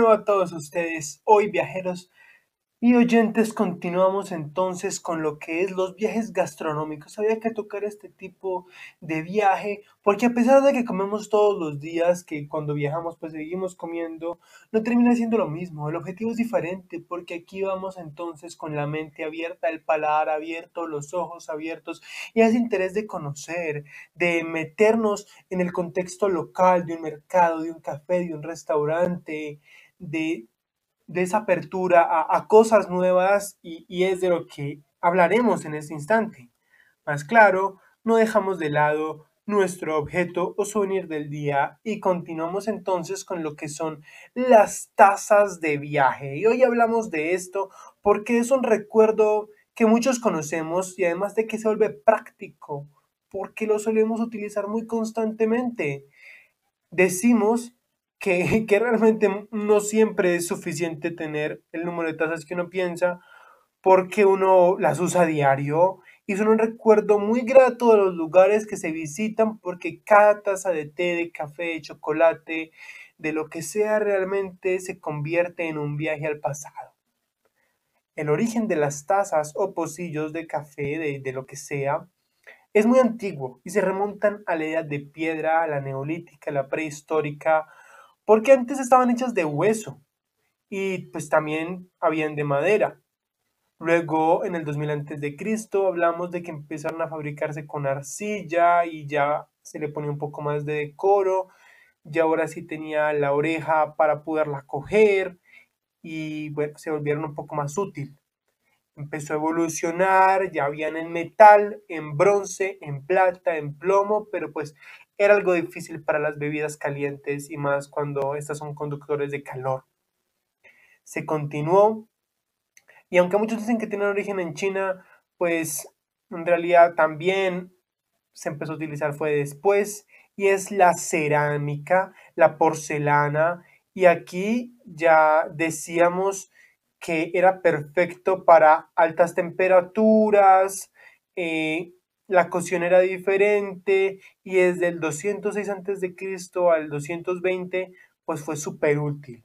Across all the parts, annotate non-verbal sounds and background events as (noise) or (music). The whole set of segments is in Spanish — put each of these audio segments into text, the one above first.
Nuevo a todos ustedes, hoy viajeros y oyentes, continuamos entonces con lo que es los viajes gastronómicos. Había que tocar este tipo de viaje porque a pesar de que comemos todos los días, que cuando viajamos pues seguimos comiendo, no termina siendo lo mismo. El objetivo es diferente porque aquí vamos entonces con la mente abierta, el paladar abierto, los ojos abiertos y ese interés de conocer, de meternos en el contexto local de un mercado, de un café, de un restaurante, de de esa apertura a, cosas nuevas y, y, es de lo que hablaremos en este instante. Más claro, no dejamos de lado nuestro objeto o souvenir del día y continuamos entonces con lo que son las tazas de viaje. Y hoy hablamos de esto porque es un recuerdo que muchos conocemos y además de que se vuelve práctico porque lo solemos utilizar muy constantemente. Decimos que, realmente no siempre es suficiente tener el número de tazas que uno piensa porque uno las usa a diario y son un recuerdo muy grato de los lugares que se visitan porque cada taza de té, de café, de chocolate, de lo que sea realmente se convierte en un viaje al pasado. El origen de las tazas o pocillos de café, de, de lo que sea, es muy antiguo y se remontan a la edad de piedra, a la neolítica, a la prehistórica, porque antes estaban hechas de hueso y pues también habían de madera. Luego, en el 2000 a.C., hablamos de que empezaron a fabricarse con arcilla y ya se le ponía un poco más de decoro. Y ahora sí tenía la oreja para poderla coger y se volvieron un poco más útil. Empezó a evolucionar, ya habían en metal, en bronce, en plata, en plomo, pero pues era algo difícil para las bebidas calientes y más cuando estas son conductores de calor. Se continuó y aunque muchos dicen que tiene origen en China, pues en realidad también se empezó a utilizar fue después y es la cerámica, la porcelana y aquí ya decíamos que era perfecto para altas temperaturas, eh, la cocción era diferente y desde el 206 a.C. al 220 pues fue súper útil.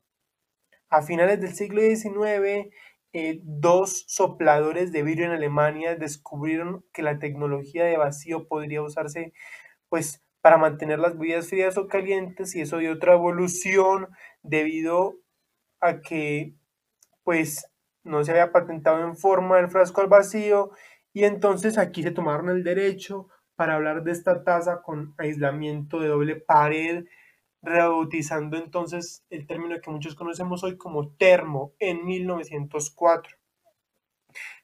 A finales del siglo XIX, eh, dos sopladores de vidrio en Alemania descubrieron que la tecnología de vacío podría usarse pues para mantener las bebidas frías o calientes y eso dio otra evolución debido a que pues no se había patentado en forma el frasco al vacío y entonces aquí se tomaron el derecho para hablar de esta taza con aislamiento de doble pared, rebautizando entonces el término que muchos conocemos hoy como termo en 1904.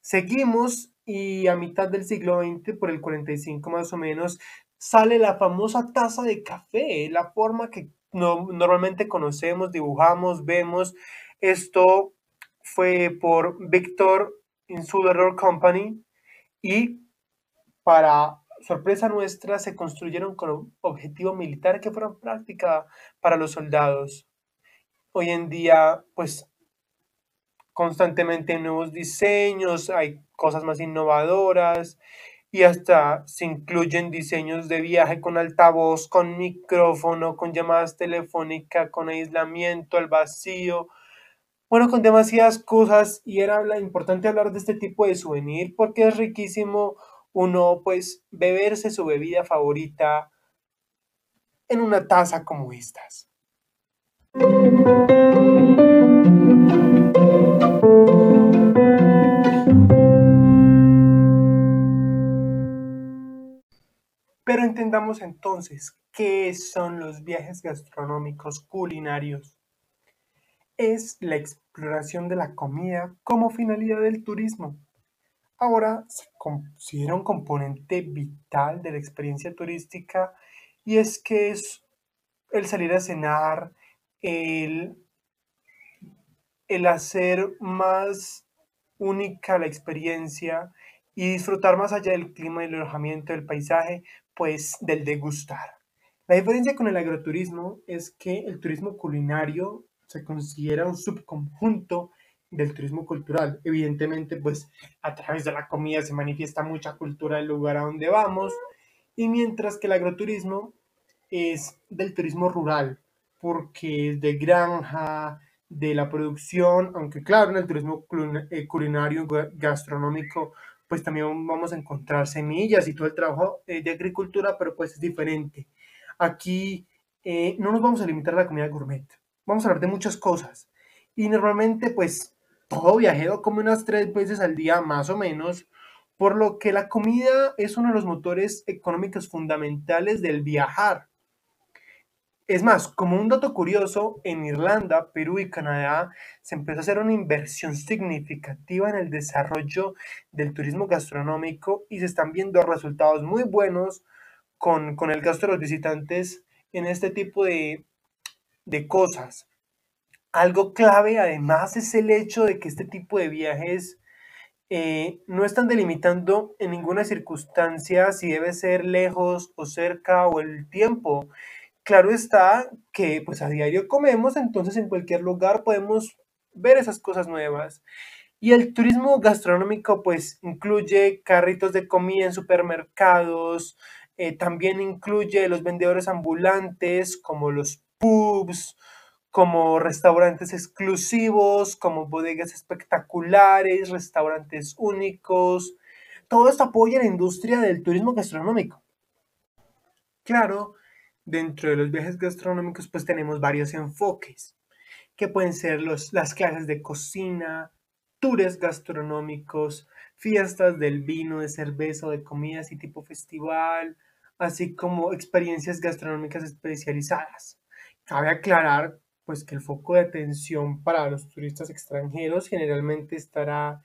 Seguimos y a mitad del siglo XX, por el 45 más o menos, sale la famosa taza de café, la forma que normalmente conocemos, dibujamos, vemos. Esto fue por Victor Insular Company y para sorpresa nuestra se construyeron con objetivo militar que fueron práctica para los soldados. Hoy en día, pues constantemente hay nuevos diseños, hay cosas más innovadoras y hasta se incluyen diseños de viaje con altavoz, con micrófono, con llamadas telefónicas, con aislamiento al vacío, bueno, con demasiadas cosas y era importante hablar de este tipo de souvenir porque es riquísimo uno pues beberse su bebida favorita en una taza como estas. Pero entendamos entonces qué son los viajes gastronómicos culinarios es la exploración de la comida como finalidad del turismo. Ahora se considera un componente vital de la experiencia turística y es que es el salir a cenar, el hacer más única la experiencia y disfrutar más allá del clima y el alojamiento del paisaje, pues del degustar. La diferencia con el agroturismo es que el turismo culinario se considera un subconjunto del turismo cultural. Evidentemente, pues a través de la comida se manifiesta mucha cultura del lugar a donde vamos, y mientras que el agroturismo es del turismo rural, porque es de granja, de la producción, aunque claro, en el turismo eh, culinario gastronómico, pues también vamos a encontrar semillas y todo el trabajo eh, de agricultura, pero pues es diferente. Aquí eh, no nos vamos a limitar a la comida gourmet, vamos a hablar de muchas cosas. Y normalmente pues todo viajero come unas tres veces al día más o menos, por lo que la comida es uno de los motores económicos fundamentales del viajar. Es más, como un dato curioso, en Irlanda, Perú y Canadá se empezó a hacer una inversión significativa en el desarrollo del turismo gastronómico y se están viendo resultados muy buenos con, el gasto de los visitantes en este tipo de, de cosas. Algo clave además es el hecho de que este tipo de viajes eh, no están delimitando en ninguna circunstancia si debe ser lejos o cerca o el tiempo Claro está que pues a diario comemos, entonces en cualquier lugar podemos ver esas cosas nuevas. Y el turismo gastronómico pues incluye carritos de comida en supermercados, eh, también incluye los vendedores ambulantes como los pubs, como restaurantes exclusivos, como bodegas espectaculares, restaurantes únicos. Todo esto apoya la industria del turismo gastronómico. Claro, dentro de los viajes gastronómicos pues tenemos varios enfoques, que pueden ser los, las clases de cocina, tours gastronómicos, fiestas del vino, de cerveza o de comidas y tipo festival, así como experiencias gastronómicas especializadas. Cabe aclarar pues que el foco de atención para los turistas extranjeros generalmente estará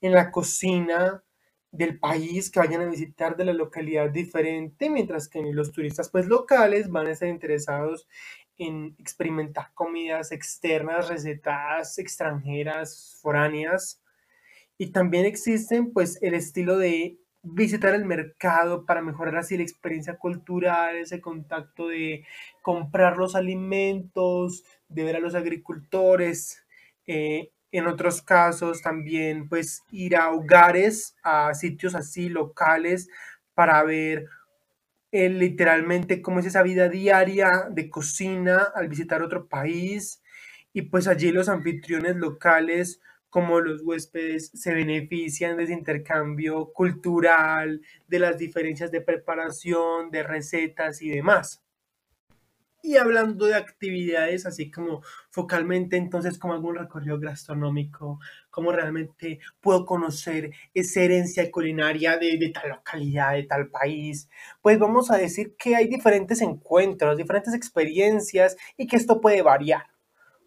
en la cocina, del país que vayan a visitar de la localidad diferente, mientras que los turistas pues locales van a estar interesados en experimentar comidas externas, recetadas, extranjeras, foráneas. Y también existen pues el estilo de visitar el mercado para mejorar así la experiencia cultural, ese contacto de comprar los alimentos, de ver a los agricultores, eh, en otros casos también pues ir a hogares, a sitios así locales para ver eh, literalmente cómo es esa vida diaria de cocina al visitar otro país. Y pues allí los anfitriones locales como los huéspedes se benefician de ese intercambio cultural, de las diferencias de preparación, de recetas y demás. Y hablando de actividades, así como focalmente, entonces, como algún recorrido gastronómico, cómo realmente puedo conocer esa herencia culinaria de, de, tal localidad, de tal país, pues vamos a decir que hay diferentes encuentros, diferentes experiencias y que esto puede variar.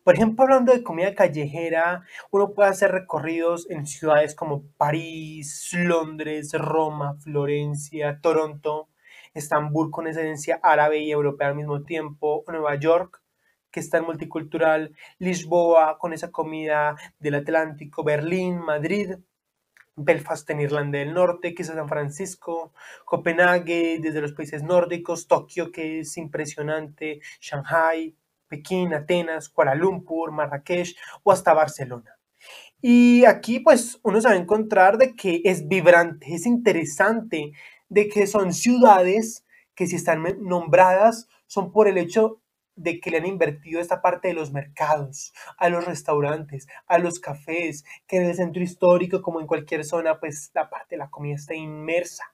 Por ejemplo, hablando de comida callejera, uno puede hacer recorridos en ciudades como París, Londres, Roma, Florencia, Toronto, Estambul con esa herencia árabe y europea al mismo tiempo, Nueva York, que está en multicultural, Lisboa con esa comida del Atlántico, Berlín, Madrid, Belfast en Irlanda del Norte, quizás San Francisco, Copenhague desde los países nórdicos, Tokio que es impresionante, Shanghai, Pekín, Atenas, Kuala Lumpur, Marrakech o hasta Barcelona. Y aquí pues uno se va a encontrar de que es vibrante, es interesante, de que son ciudades que si están nombradas son por el hecho de que le han invertido esta parte de los mercados, a los restaurantes, a los cafés, que en el centro histórico, como en cualquier zona, pues la parte de la comida está inmersa.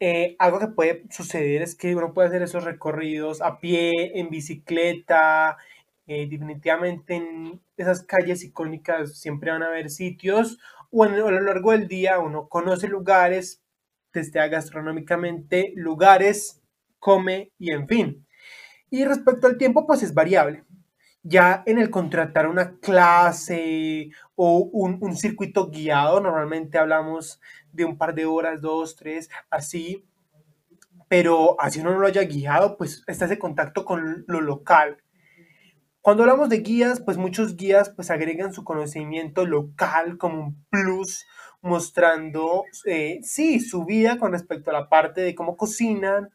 Eh, algo que puede suceder es que uno puede hacer esos recorridos a pie, en bicicleta, eh, definitivamente en esas calles icónicas siempre van a haber sitios o a lo largo del día uno conoce lugares, testea gastronómicamente lugares, come y en fin. Y respecto al tiempo, pues es variable. Ya en el contratar una clase o un, un circuito guiado, normalmente hablamos de un par de horas, dos, tres, así, pero así uno no lo haya guiado, pues está ese contacto con lo local. Cuando hablamos de guías, pues muchos guías pues agregan su conocimiento local como un plus, mostrando, eh, sí, su vida con respecto a la parte de cómo cocinan.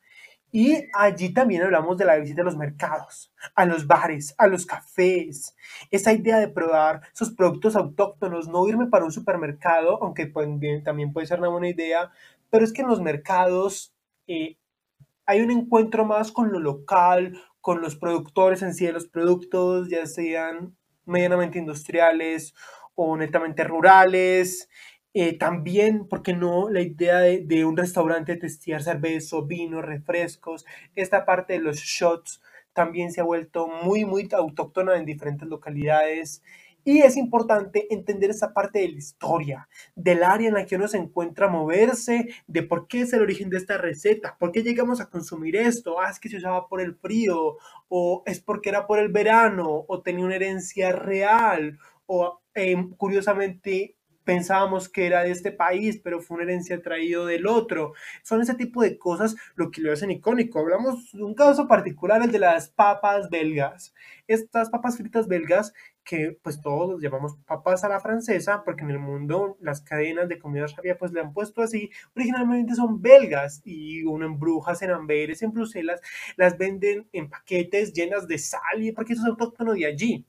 Y allí también hablamos de la visita a los mercados, a los bares, a los cafés. Esa idea de probar sus productos autóctonos, no irme para un supermercado, aunque también puede ser una buena idea, pero es que en los mercados eh, hay un encuentro más con lo local, con los productores en sí de los productos, ya sean medianamente industriales o netamente rurales. Eh, también, ¿por qué no? La idea de, un restaurante testear cerveza, vino, refrescos. Esta parte de los shots también se ha vuelto muy, muy autóctona en diferentes localidades. Y es importante entender esa parte de la historia, del área en la que uno se encuentra moverse, de por qué es el origen de esta receta, por qué llegamos a consumir esto, ah, es que se usaba por el frío, o es porque era por el verano, o tenía una herencia real, o em, curiosamente pensábamos que era de este país, pero fue una herencia traído del otro. Son ese tipo de cosas lo que lo hacen icónico. Hablamos de un caso particular, el de las papas belgas. Estas papas fritas belgas que pues todos llamamos papas a la francesa, porque en el mundo las cadenas de comida rápida pues le han puesto así, originalmente son belgas y uno en Brujas, en Amberes, en Bruselas, las venden en paquetes llenas de sal y porque eso es autóctono de allí.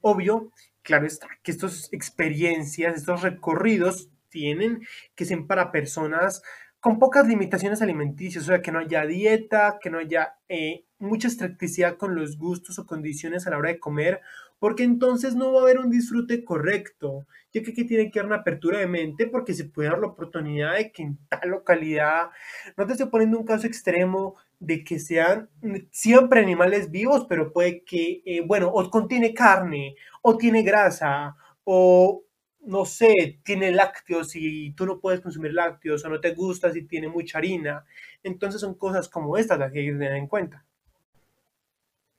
Obvio claro está que estas experiencias, estos recorridos tienen que ser para personas con pocas limitaciones alimenticias, o sea, que no haya dieta, que no haya eh, mucha estricticidad con los gustos o condiciones a la hora de comer, porque entonces no va a haber un disfrute correcto, ya que tiene que haber una apertura de mente, porque se puede dar la oportunidad de que en tal localidad, no te estoy poniendo un caso extremo de que sean siempre animales vivos, pero puede que, eh, bueno, o contiene carne, o tiene grasa, o no sé, tiene lácteos y tú no puedes consumir lácteos, o no te gusta si tiene mucha harina. Entonces son cosas como estas las que hay que tener en cuenta.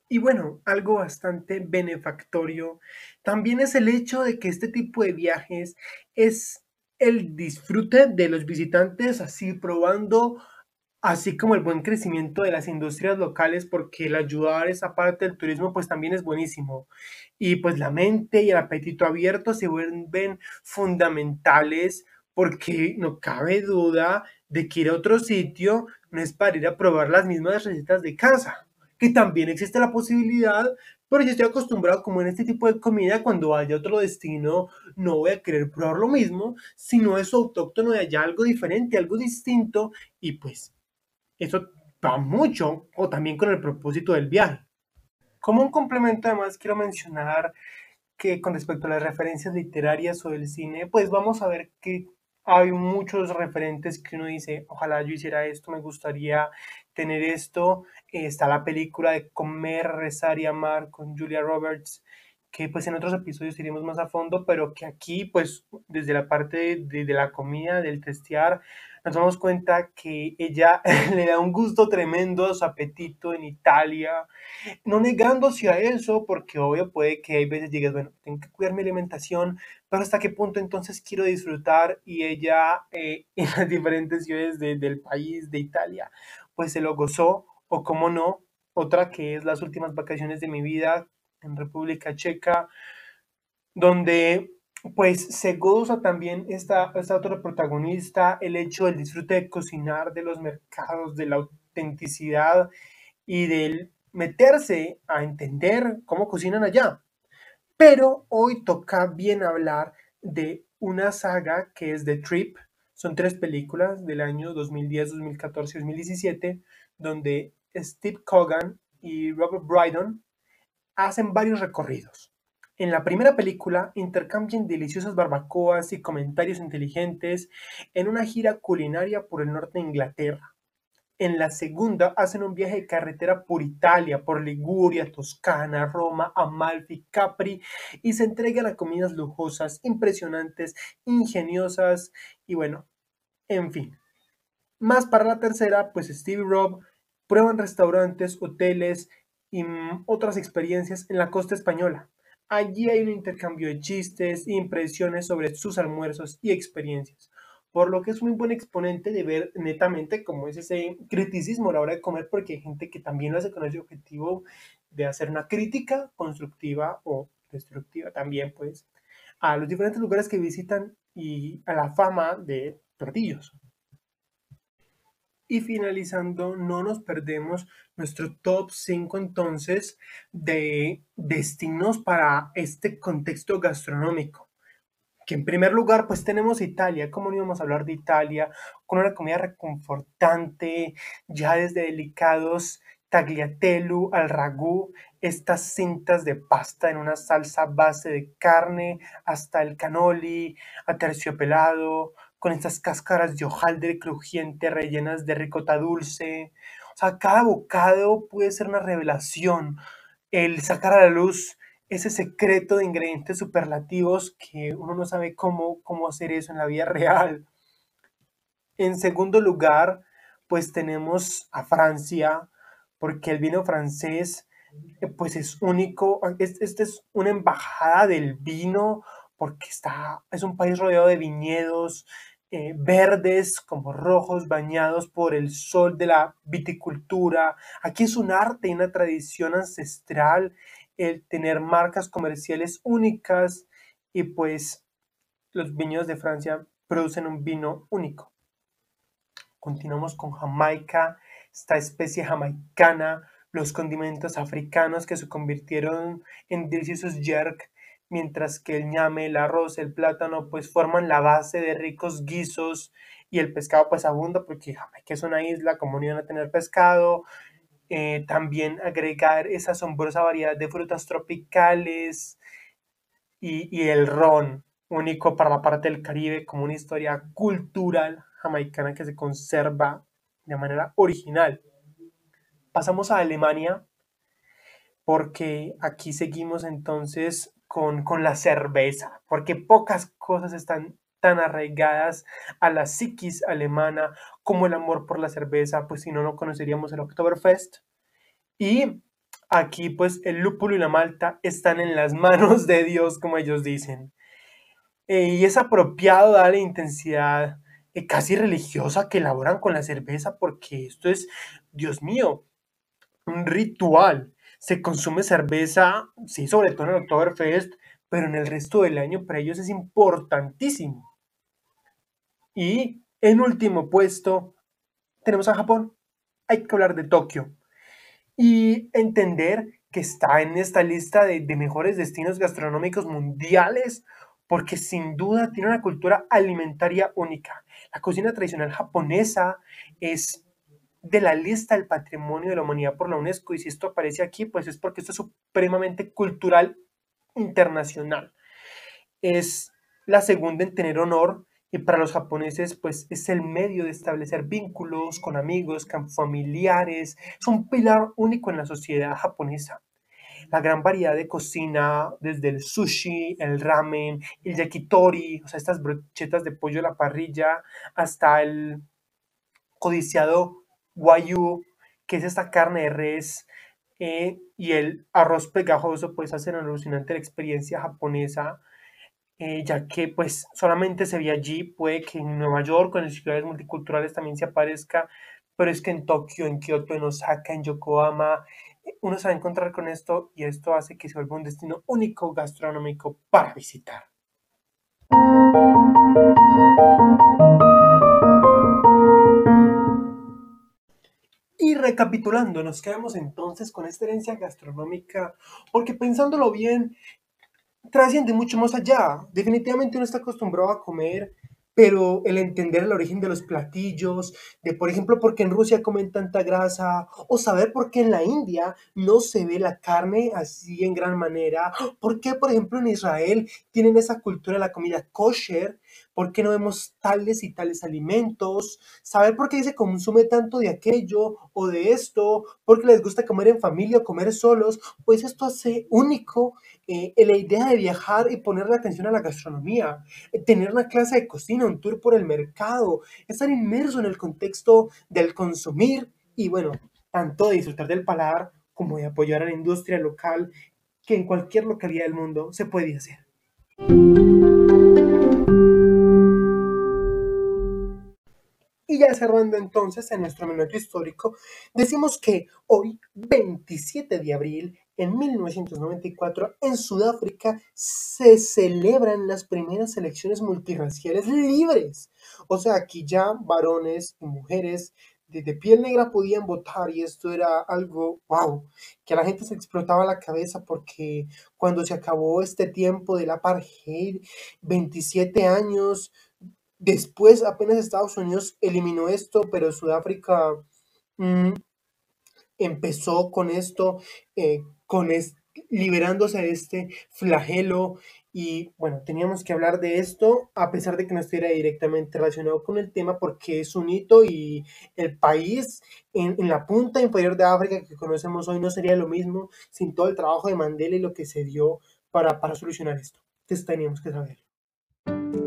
Y bueno, algo bastante benefactorio también es el hecho de que este tipo de viajes es el disfrute de los visitantes así probando así como el buen crecimiento de las industrias locales, porque el ayudar esa parte del turismo pues también es buenísimo. Y pues la mente y el apetito abierto se vuelven fundamentales porque no cabe duda de que ir a otro sitio no es para ir a probar las mismas recetas de casa, que también existe la posibilidad, pero yo estoy acostumbrado como en este tipo de comida, cuando vaya a otro destino, no voy a querer probar lo mismo, sino es autóctono de allá, algo diferente, algo distinto, y pues eso va mucho o también con el propósito del viaje. Como un complemento además quiero mencionar que con respecto a las referencias literarias o del cine, pues vamos a ver que hay muchos referentes que uno dice, ojalá yo hiciera esto, me gustaría tener esto. está la película de Comer, Rezar y Amar con Julia Roberts, que pues en otros episodios iremos más a fondo, pero que aquí pues desde la parte de, de la comida, del testear, nos damos cuenta que ella (laughs) le da un gusto tremendo a su apetito en Italia, no negándose a eso, porque obvio puede que hay veces digas, bueno, tengo que cuidar mi alimentación, pero hasta qué punto entonces quiero disfrutar y ella eh, (laughs) en las diferentes ciudades del país, de Italia, pues se lo gozó, o como no, otra que es las últimas vacaciones de mi vida en República Checa, donde pues se goza también esta, esta otra protagonista, el hecho del disfrute de cocinar, de los mercados, de la autenticidad y del meterse a entender cómo cocinan allá. Pero hoy toca bien hablar de una saga que es The Trip. Son tres películas del año 2010, 2014 y 2017, donde Steve Cogan y Robert Brydon hacen varios recorridos. En la primera película intercambian deliciosas barbacoas y comentarios inteligentes en una gira culinaria por el norte de Inglaterra. En la segunda hacen un viaje de carretera por Italia, por Liguria, Toscana, Roma, Amalfi, Capri y se entregan a comidas lujosas, impresionantes, ingeniosas y bueno, en fin. Más para la tercera, pues Steve y Rob prueban restaurantes, hoteles y otras experiencias en la costa española. Allí hay un intercambio de chistes, impresiones sobre sus almuerzos y experiencias, por lo que es muy buen exponente de ver netamente cómo es ese criticismo a la hora de comer, porque hay gente que también lo hace con ese objetivo de hacer una crítica constructiva o destructiva también, pues, a los diferentes lugares que visitan y a la fama de Tortillos. Y finalizando, no nos perdemos nuestro top 5 entonces de destinos para este contexto gastronómico. Que en primer lugar, pues tenemos Italia. ¿Cómo no íbamos a hablar de Italia? Con una comida reconfortante, ya desde delicados tagliatelle al ragú, estas cintas de pasta en una salsa base de carne, hasta el cannoli, aterciopelado, con estas cáscaras de hojaldre crujiente rellenas de ricota dulce. O sea, cada bocado puede ser una revelación. El sacar a la luz ese secreto de ingredientes superlativos que uno no sabe cómo, cómo hacer eso en la vida real. En segundo lugar, pues tenemos a Francia, porque el vino francés eh, pues es único, esta es una embajada del vino porque está, es un país rodeado de viñedos eh, verdes como rojos bañados por el sol de la viticultura. Aquí es un arte y una tradición ancestral el tener marcas comerciales únicas y pues los viñedos de Francia producen un vino único. Continuamos con Jamaica, esta especie jamaicana, los condimentos africanos que se convirtieron en deliciosos jerk, mientras que el ñame, el arroz, el plátano, pues forman la base de ricos guisos y el pescado pues abunda porque Jamaica es una isla, como no iban a tener pescado, eh, también agregar esa asombrosa variedad de frutas tropicales y, y el ron, único para la parte del Caribe, como una historia cultural jamaicana que se conserva de manera original. Pasamos a Alemania porque aquí seguimos entonces con, la cerveza, porque pocas cosas están tan arraigadas a la psiquis alemana como el amor por la cerveza, pues si no, no conoceríamos el Oktoberfest. Y aquí pues el lúpulo y la malta están en las (laughs) manos de Dios, como ellos dicen. Eh, y es apropiado darle intensidad eh, casi religiosa que elaboran con la cerveza, porque esto es, Dios mío, un ritual. Se consume cerveza, sí, sobre todo en el Oktoberfest, pero en el resto del año para ellos es importantísimo. Y en último puesto tenemos a Japón. Hay que hablar de Tokio y entender que está en esta lista de, mejores destinos gastronómicos mundiales porque sin duda tiene una cultura alimentaria única. La cocina tradicional japonesa es de la lista del patrimonio de la humanidad por la UNESCO y si esto aparece aquí, pues es porque esto es supremamente cultural internacional. Es la segunda en tener honor y para los japoneses pues es el medio de establecer vínculos con amigos, con familiares, es un pilar único en la sociedad japonesa. La gran variedad de cocina, desde el sushi, el ramen, el yakitori, o sea, estas brochetas de pollo a la parrilla, hasta el codiciado guayu, que es esta carne de res, eh, y el arroz pegajoso, pues hacen alucinante la experiencia japonesa, eh, ya que pues solamente se ve allí, puede que en Nueva York o en ciudades multiculturales también se aparezca, pero es que en Tokio, en Kioto, en Osaka, en Yokohama, uno se va a encontrar con esto y esto hace que se vuelva un destino único gastronómico para visitar. Y recapitulando, nos quedamos entonces con esta herencia gastronómica, porque pensándolo bien, trasciende mucho más allá. Definitivamente uno está acostumbrado a comer pero el entender el origen de los platillos, de por ejemplo por qué en Rusia comen tanta grasa, o saber por qué en la India no se ve la carne así en gran manera, por qué por ejemplo en Israel tienen esa cultura de la comida kosher, por qué no vemos tales y tales alimentos, saber por qué se consume tanto de aquello o de esto, por qué les gusta comer en familia o comer solos, pues esto hace único eh, la idea de viajar y ponerle atención a la gastronomía, eh, tener una clase de cocina, un tour por el mercado, estar inmerso en el contexto del consumir y bueno, tanto de disfrutar del paladar como de apoyar a la industria local que en cualquier localidad del mundo se puede hacer. Y ya cerrando entonces en nuestro minuto histórico, decimos que hoy, 27 de abril, en 1994 en Sudáfrica se celebran las primeras elecciones multirraciales libres. O sea, aquí ya varones y mujeres de, piel negra podían votar y esto era algo, wow, que a la gente se explotaba la cabeza porque cuando se acabó este tiempo del apartheid, 27 años después apenas Estados Unidos eliminó esto, pero Sudáfrica mm, empezó con esto, eh, con liberándose de este flagelo y bueno, teníamos que hablar de esto a pesar de que no estuviera directamente relacionado con el tema porque es un hito y el país en, la punta inferior de África que conocemos hoy no sería lo mismo sin todo el trabajo de Mandela y lo que se dio para, para solucionar esto. Entonces teníamos que saber.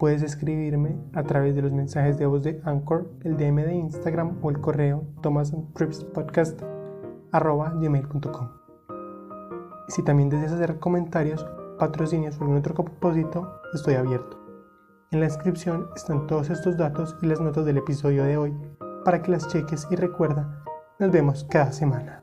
Puedes escribirme a través de los mensajes de voz de Anchor, el DM de Instagram o el correo thomastripspodcast.gmail.com Si también deseas hacer comentarios, patrocinios o algún otro propósito, estoy abierto. En la descripción están todos estos datos y las notas del episodio de hoy para que las cheques y recuerda, nos vemos cada semana.